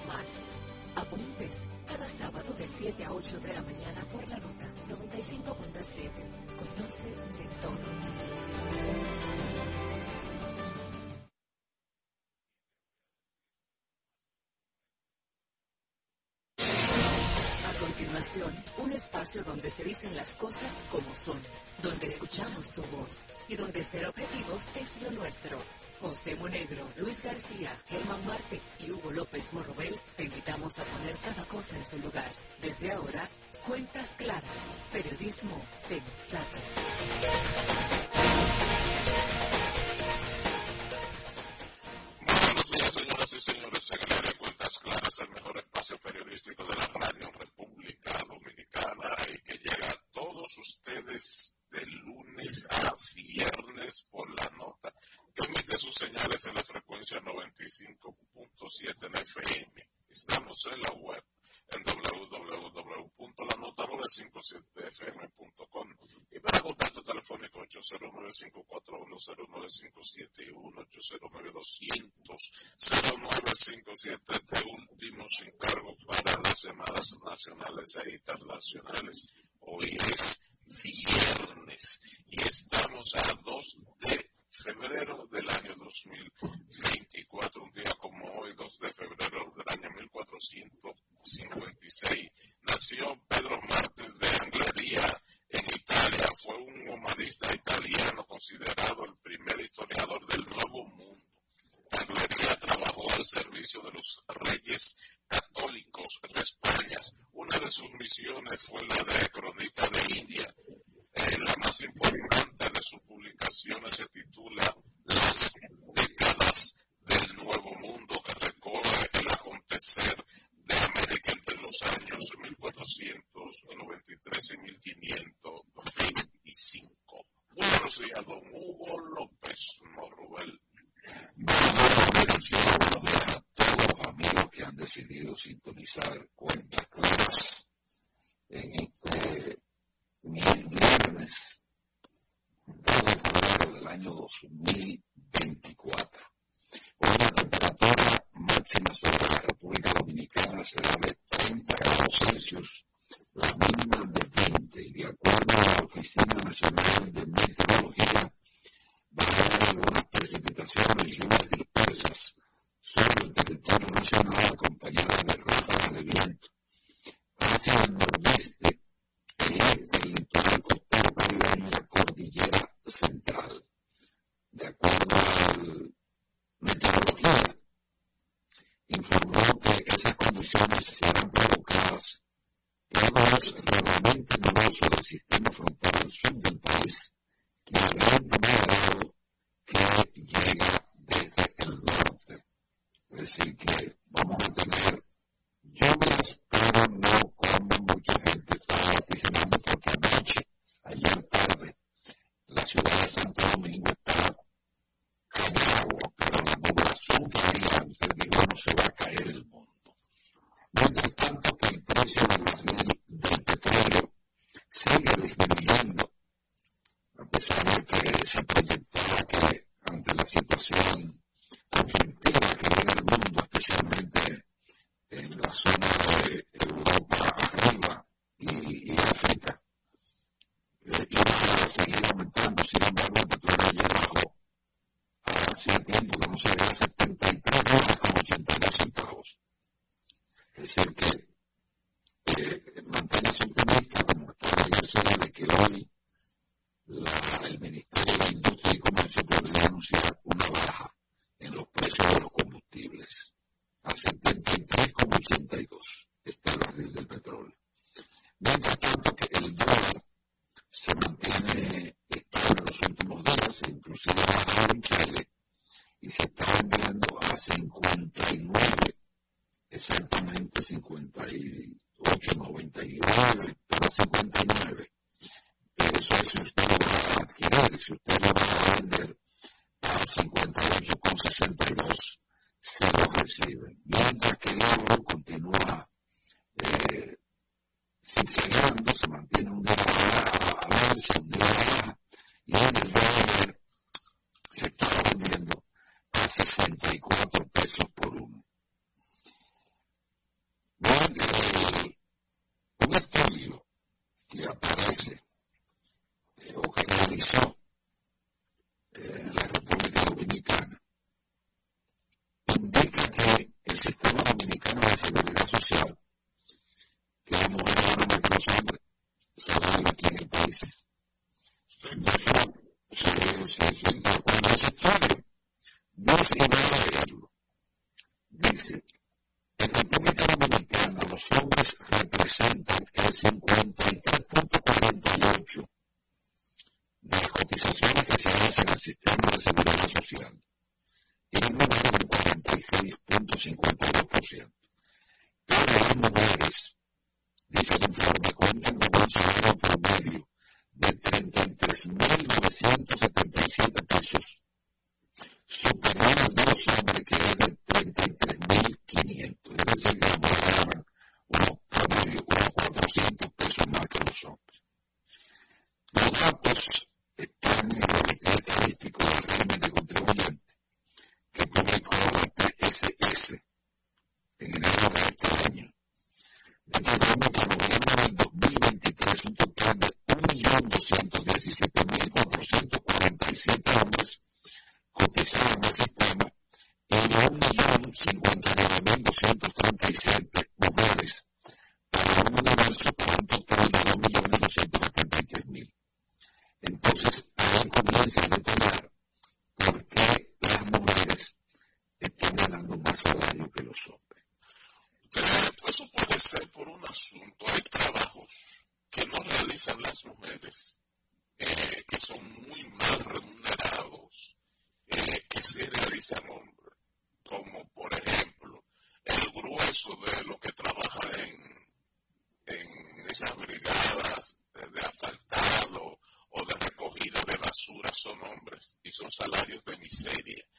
más. Apuntes cada sábado de 7 a 8 de la mañana por la ruta 95.7. Conoce de todo. un espacio donde se dicen las cosas como son, donde escuchamos tu voz y donde ser objetivos es lo nuestro. José Monegro, Luis García, Germán Marte y Hugo López Morrobel te invitamos a poner cada cosa en su lugar. Desde ahora, cuentas claras, periodismo sensato. Buenos días, señoras y señores. En Cuentas Claras, el mejor espacio periodístico de la radio Dominicana y que llega a todos ustedes de lunes a viernes por la nota que emite sus señales en la frecuencia 95.7 en FM. Estamos en la web en www.lanota957fm.com y para contacto telefónico 809-541-0957 y 809-200-0957 este último sin cargo para las llamadas nacionales e internacionales. Hoy es viernes y estamos a 2 de febrero 2024, un día como hoy, 2 de febrero del año 1456. Nació Pedro Martins de Anglería en Italia. Fue un humanista italiano considerado el primer historiador del Nuevo Mundo. Anglería trabajó al servicio de los reyes católicos de España. Una de sus misiones fue la de cronista de India la más importante de sus publicaciones se titula Las décadas del Nuevo Mundo, que recorre el acontecer de América entre los años 1493 y 1525. Buenos días, don Hugo López Morrubel. Buenos días a todos los amigos que han decidido sintonizar cuentas claras en este viernes 2 de febrero del año 2024. Hoy la temperatura máxima sobre la República Dominicana será de 30 grados Celsius, la mínima de 20, y de acuerdo a la Oficina Nacional de Meteorología, va a haber algunas precipitaciones y lluvias dispersas sobre el territorio nacional acompañadas de ráfagas de viento hacia el nordeste el litoral costero caribeño y la cordillera central. De acuerdo a la meteorología, informó que esas condiciones serán provocadas por los realmente numerosos del sistema frontal sur del país y el gran numerado que llega desde el norte. Es decir, que vamos a tener lluvias, pero no como mucha gente está vaticinando porque anoche, ayer tarde, la ciudad de Santo Domingo está cae agua, pero la nublación que había, usted Đó là một người que ya no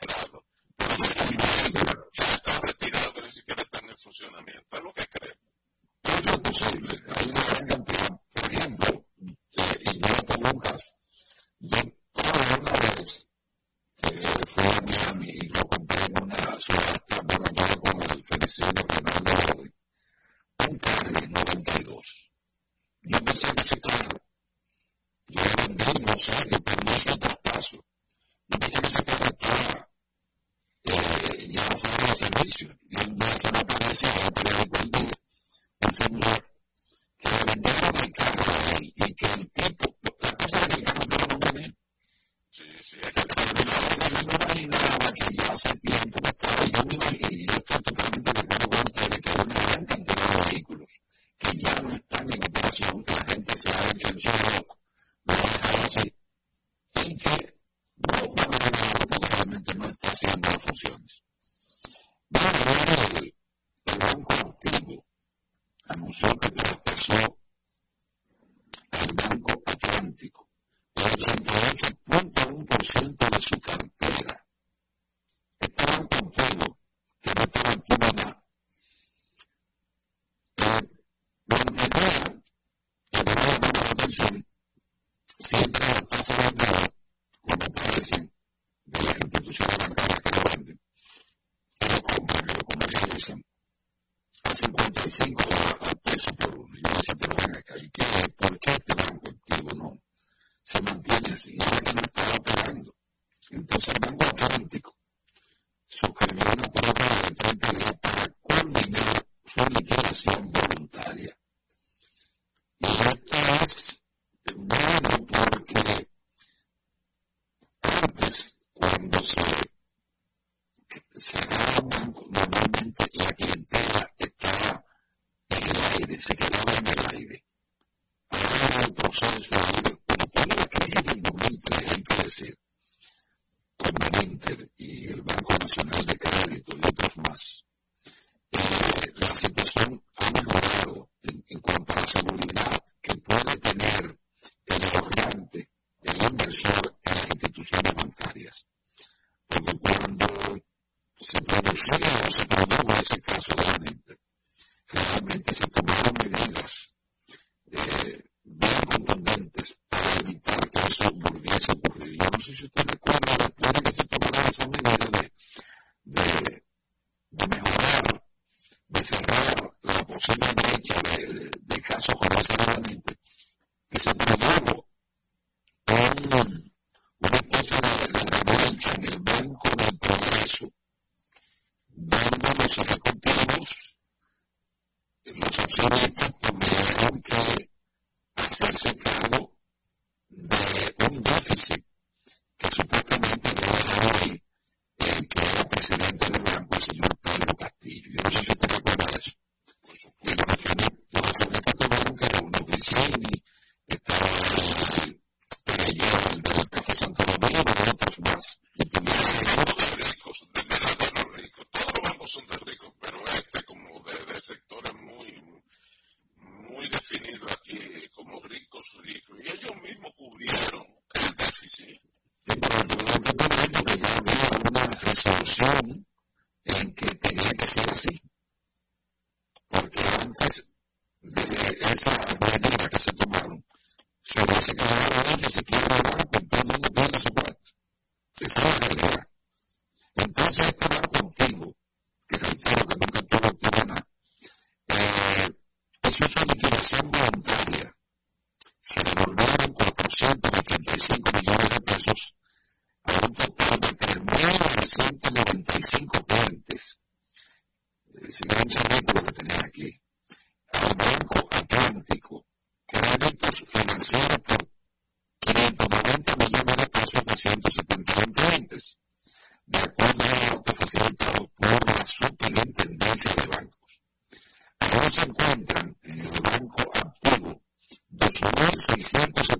están en 8.600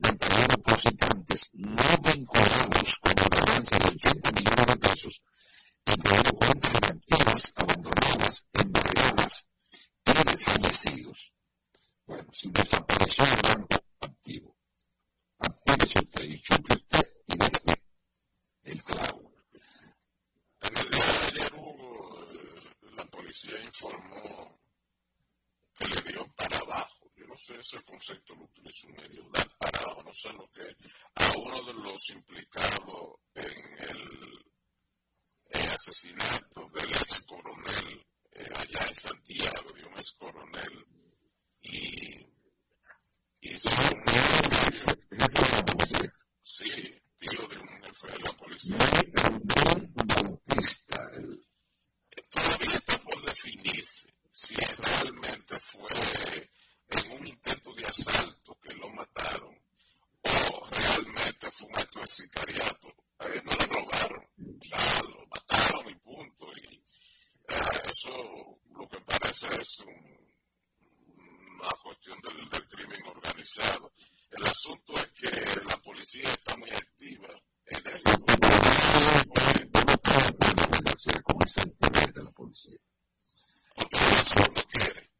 lo que parece es un, una cuestión del, del crimen organizado. El asunto es que la policía está muy activa en eso. ¿Cómo es el poder de la policía? Porque eso no quiere.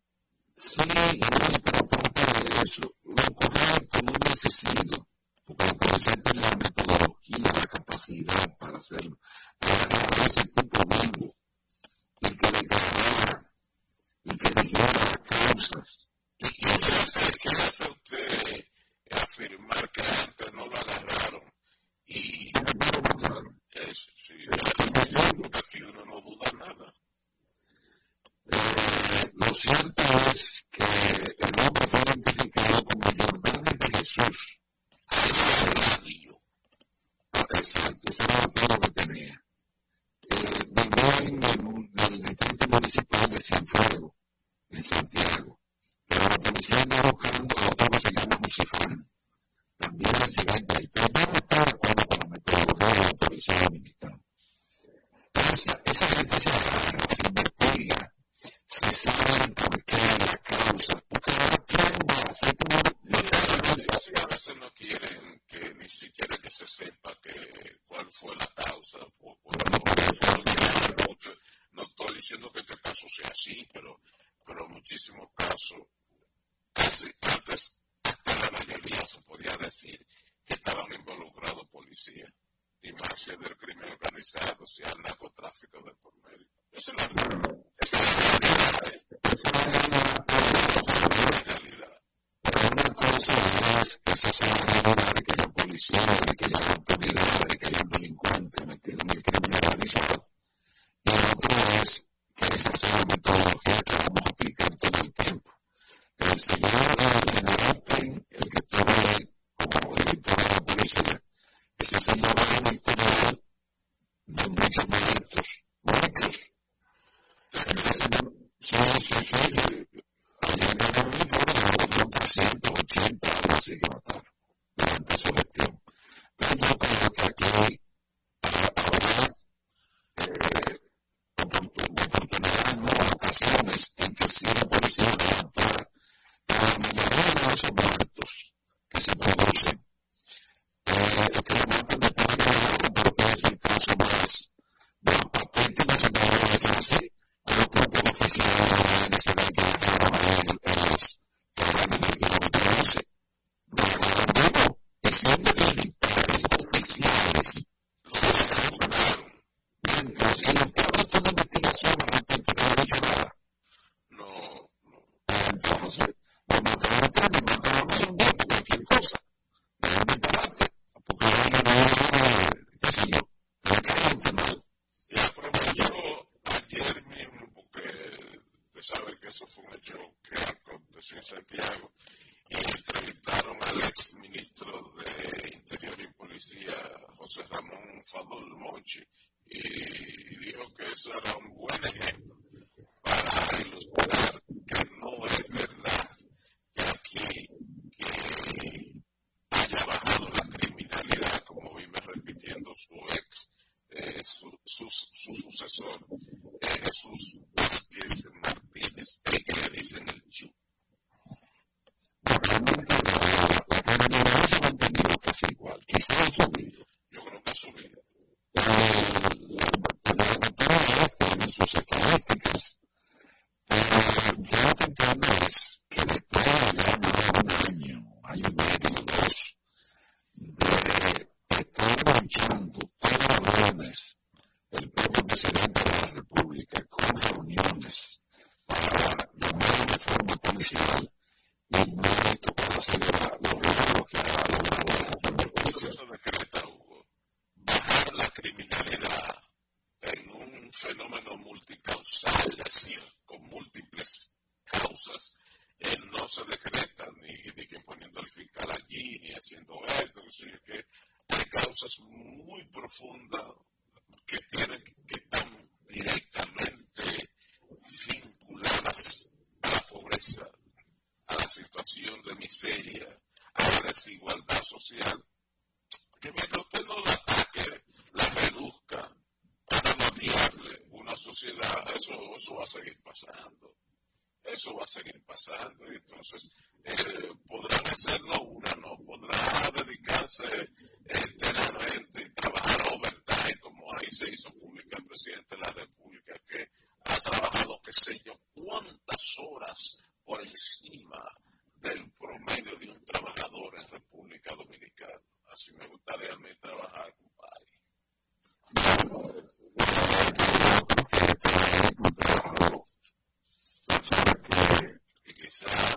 Sí, no, pero porque eso, lo correcto no necesito, porque la policía tiene la metodología, la capacidad para hacerlo, para agarrar ese tipo de y que declarara y que dijera las causas. ¿Y, y qué hace, qué hace usted afirmar que antes no lo agarraron? Y pues, no lo. Es, sí, es, porque aquí uno no duda nada. Lo cierto es que el hombre fue identificado como el Jordán de Jesús. Ahí radio. Exacto, ese era todo lo que tenía también del, del Distrito Municipal de Cienfuegos, en Santiago. Pero la policía anda buscando a otro que se llama Josefán, también residente ahí. Pero no estaba de acuerdo con la metodología de la policía dominicana. is um, Es decir, que hay causas muy profundas que tienen, que están directamente vinculadas a la pobreza, a la situación de miseria, a la desigualdad social. Que mientras usted no la ataque, la reduzca, para no viable una sociedad, eso, eso va a seguir pasando. Eso va a seguir pasando y entonces eh, podrán hacerlo, Urano podrá dedicarse este, enteramente y trabajar overtime, como ahí se hizo pública el presidente de la República, que ha trabajado qué sé yo cuántas horas por encima del promedio de un trabajador en República Dominicana. Así me gustaría a mí trabajar, compadre. que quizás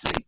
see.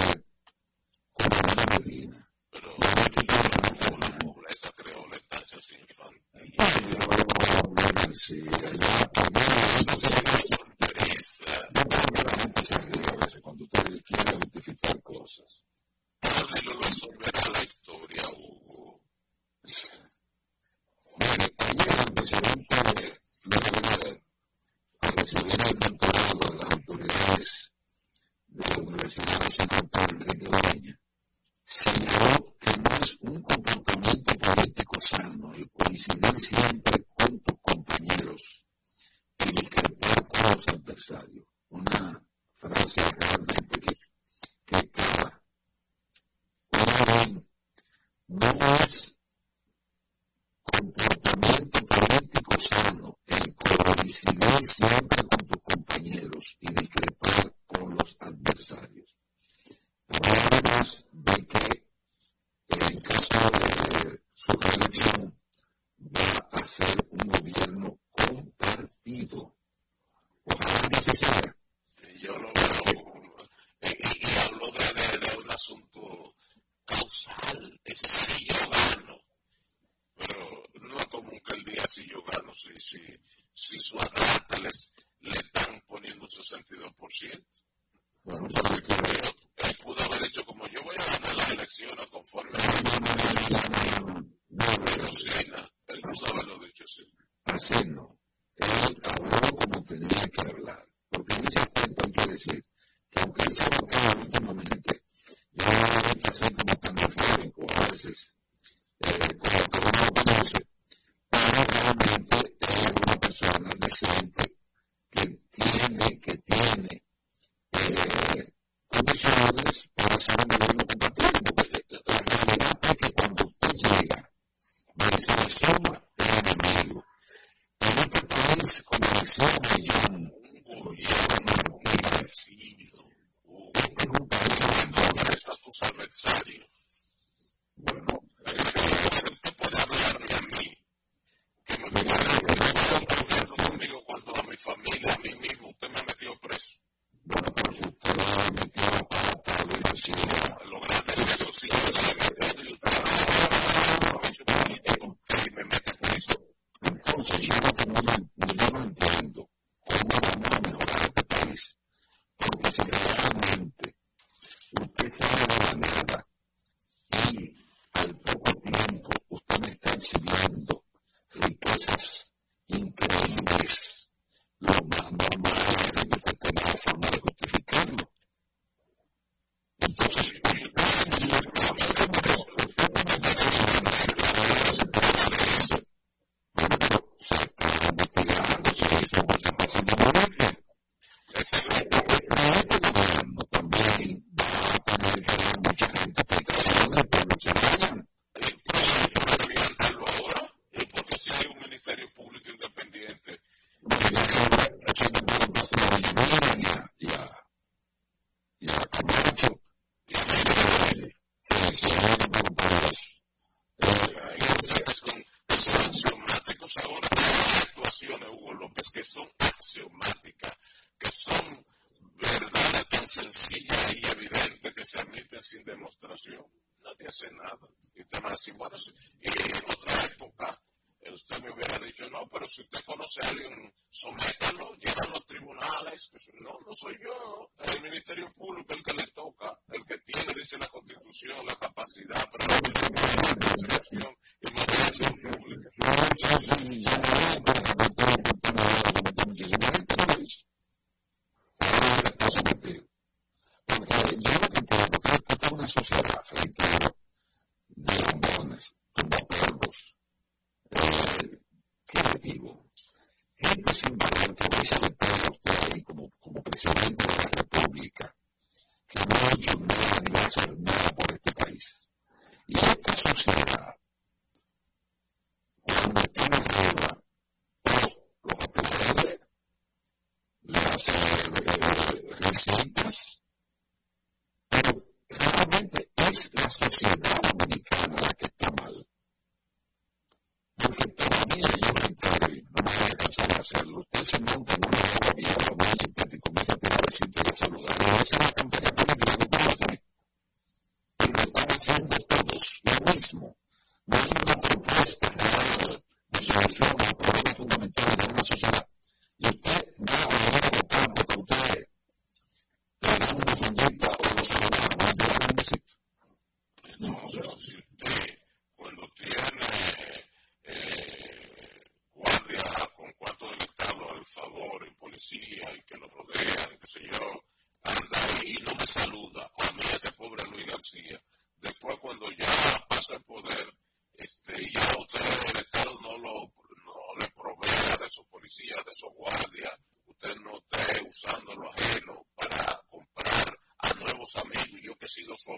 see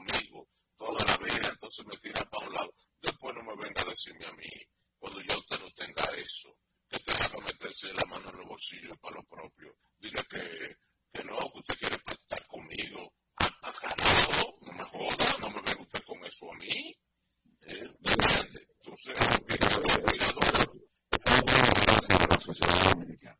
conmigo toda la vida, entonces me tira para un lado. Después no me venga a decirme a mí, cuando yo usted no tenga eso, que tenga que meterse la mano en los bolsillos para lo propio. Dile que, que no, que usted quiere estar conmigo. Atajarado, no me joda, no me venga usted con eso a mí. ¿Eh? Entonces, es un cuidador. Es algo que la sociedad dominicana.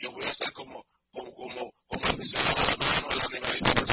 yo voy a ser como, como, como, como, como el mano, el animalito